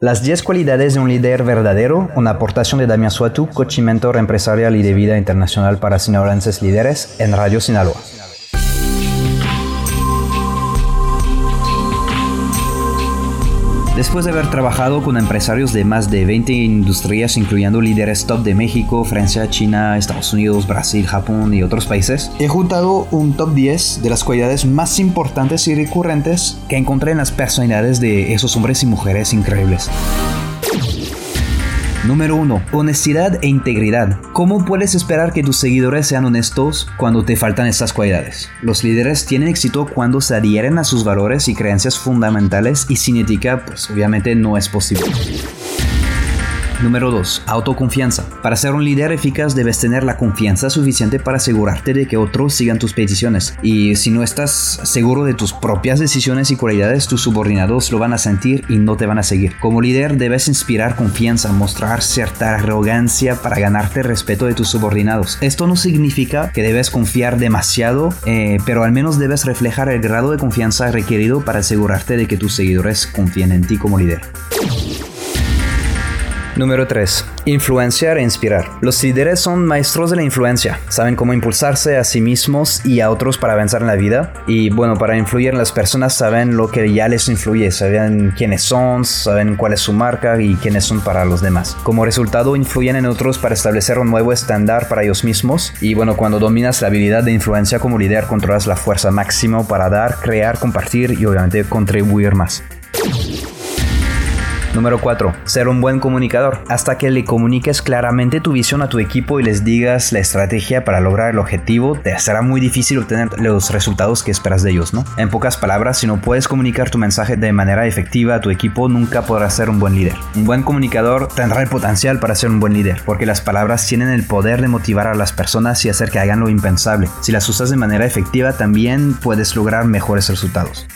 Las 10 cualidades de un líder verdadero, una aportación de Damián Suatu, coach y mentor empresarial y de vida internacional para sinaloenses líderes en Radio Sinaloa. Después de haber trabajado con empresarios de más de 20 industrias, incluyendo líderes top de México, Francia, China, Estados Unidos, Brasil, Japón y otros países, he juntado un top 10 de las cualidades más importantes y recurrentes que encontré en las personalidades de esos hombres y mujeres increíbles. Número 1. Honestidad e integridad. ¿Cómo puedes esperar que tus seguidores sean honestos cuando te faltan estas cualidades? Los líderes tienen éxito cuando se adhieren a sus valores y creencias fundamentales y sin ética, pues obviamente no es posible. Número 2. Autoconfianza. Para ser un líder eficaz debes tener la confianza suficiente para asegurarte de que otros sigan tus peticiones. Y si no estás seguro de tus propias decisiones y cualidades, tus subordinados lo van a sentir y no te van a seguir. Como líder debes inspirar confianza, mostrar cierta arrogancia para ganarte el respeto de tus subordinados. Esto no significa que debes confiar demasiado, eh, pero al menos debes reflejar el grado de confianza requerido para asegurarte de que tus seguidores confíen en ti como líder. Número 3. Influenciar e inspirar. Los líderes son maestros de la influencia. Saben cómo impulsarse a sí mismos y a otros para avanzar en la vida. Y bueno, para influir en las personas saben lo que ya les influye. Saben quiénes son, saben cuál es su marca y quiénes son para los demás. Como resultado, influyen en otros para establecer un nuevo estándar para ellos mismos. Y bueno, cuando dominas la habilidad de influencia como líder, controlas la fuerza máxima para dar, crear, compartir y obviamente contribuir más. Número 4. Ser un buen comunicador. Hasta que le comuniques claramente tu visión a tu equipo y les digas la estrategia para lograr el objetivo, te será muy difícil obtener los resultados que esperas de ellos, ¿no? En pocas palabras, si no puedes comunicar tu mensaje de manera efectiva a tu equipo, nunca podrás ser un buen líder. Un buen comunicador tendrá el potencial para ser un buen líder, porque las palabras tienen el poder de motivar a las personas y hacer que hagan lo impensable. Si las usas de manera efectiva, también puedes lograr mejores resultados.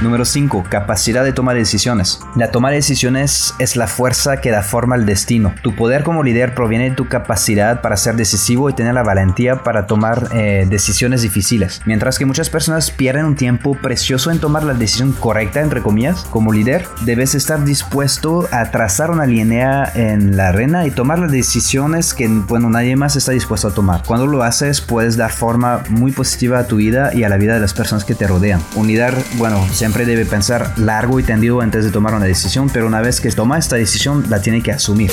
Número 5. Capacidad de toma de decisiones. La toma de decisiones es la fuerza que da forma al destino. Tu poder como líder proviene de tu capacidad para ser decisivo y tener la valentía para tomar eh, decisiones difíciles. Mientras que muchas personas pierden un tiempo precioso en tomar la decisión correcta, entre comillas, como líder, debes estar dispuesto a trazar una línea en la arena y tomar las decisiones que, bueno, nadie más está dispuesto a tomar. Cuando lo haces, puedes dar forma muy positiva a tu vida y a la vida de las personas que te rodean. Un líder, bueno, se siempre debe pensar largo y tendido antes de tomar una decisión, pero una vez que toma esta decisión la tiene que asumir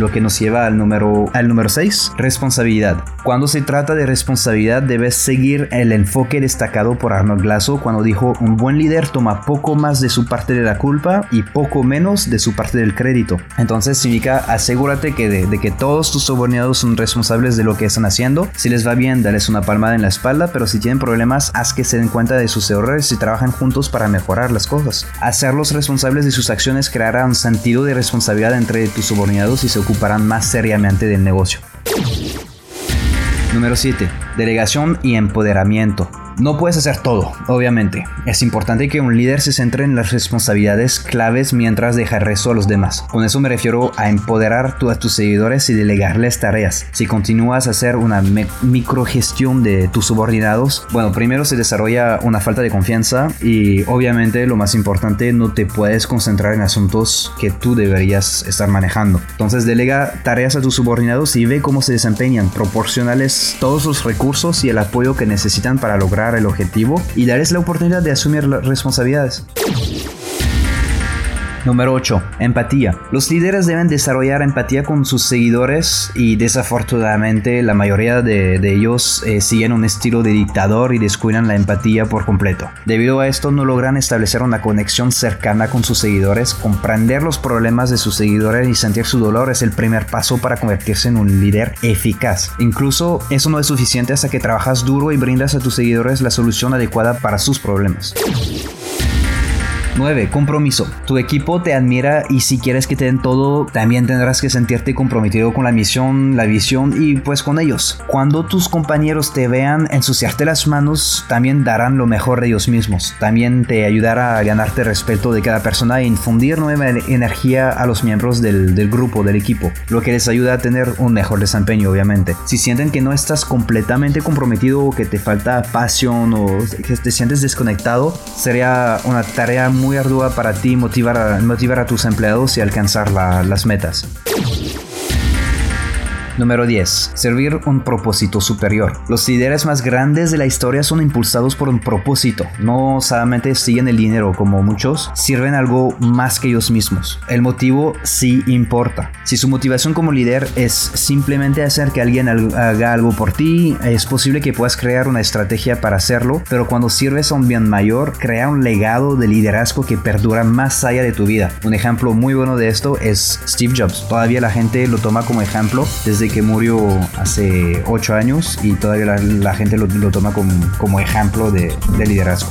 lo que nos lleva al número, al número 6, responsabilidad. Cuando se trata de responsabilidad debes seguir el enfoque destacado por Arnold Glasso cuando dijo un buen líder toma poco más de su parte de la culpa y poco menos de su parte del crédito. Entonces significa asegúrate que de, que todos tus subordinados son responsables de lo que están haciendo. Si les va bien, dales una palmada en la espalda, pero si tienen problemas, haz que se den cuenta de sus errores y trabajan juntos para mejorar las cosas. Hacerlos responsables de sus acciones creará un sentido de responsabilidad entre tus subordinados y se ocuparán más seriamente del negocio. Número 7. Delegación y empoderamiento. No puedes hacer todo, obviamente. Es importante que un líder se centre en las responsabilidades claves mientras deja el resto a los demás. Con eso me refiero a empoderar a tus seguidores y delegarles tareas. Si continúas a hacer una microgestión de tus subordinados, bueno, primero se desarrolla una falta de confianza y obviamente lo más importante, no te puedes concentrar en asuntos que tú deberías estar manejando. Entonces delega tareas a tus subordinados y ve cómo se desempeñan, proporcionales todos los recursos y el apoyo que necesitan para lograr el objetivo y darles la oportunidad de asumir las responsabilidades. Número 8. Empatía. Los líderes deben desarrollar empatía con sus seguidores y desafortunadamente la mayoría de, ellos eh, siguen un estilo de dictador y descuidan la empatía por completo. Debido a esto no logran establecer una conexión cercana con sus seguidores, comprender los problemas de sus seguidores y sentir su dolor es el primer paso para convertirse en un líder eficaz. Incluso eso no es suficiente hasta que trabajas duro y brindas a tus seguidores la solución adecuada para sus problemas. 9. Compromiso. Tu equipo te admira y si quieres que te den todo, también tendrás que sentirte comprometido con la misión, la visión y pues con ellos. Cuando tus compañeros te vean ensuciarte las manos, también darán lo mejor de ellos mismos. También te ayudará a ganarte respeto de cada persona e infundir nueva energía a los miembros del, del grupo, del equipo, lo que les ayuda a tener un mejor desempeño, obviamente. Si sienten que no estás completamente comprometido o que te falta pasión o que te sientes desconectado, sería una tarea muy ardua para ti motivar a, motivar a tus empleados y alcanzar las metas. Número 10. Servir un propósito superior. Los líderes más grandes de la historia son impulsados por un propósito. No solamente siguen el dinero como muchos, sirven algo más que ellos mismos. El motivo sí importa. Si su motivación como líder es simplemente hacer que alguien haga algo por ti, es posible que puedas crear una estrategia para hacerlo, pero cuando sirves a un bien mayor, crea un legado de liderazgo que perdura más allá de tu vida. Un ejemplo muy bueno de esto es Steve Jobs. Todavía la gente lo toma como ejemplo desde que murió hace 8 años y todavía la, gente lo, toma como, ejemplo de liderazgo.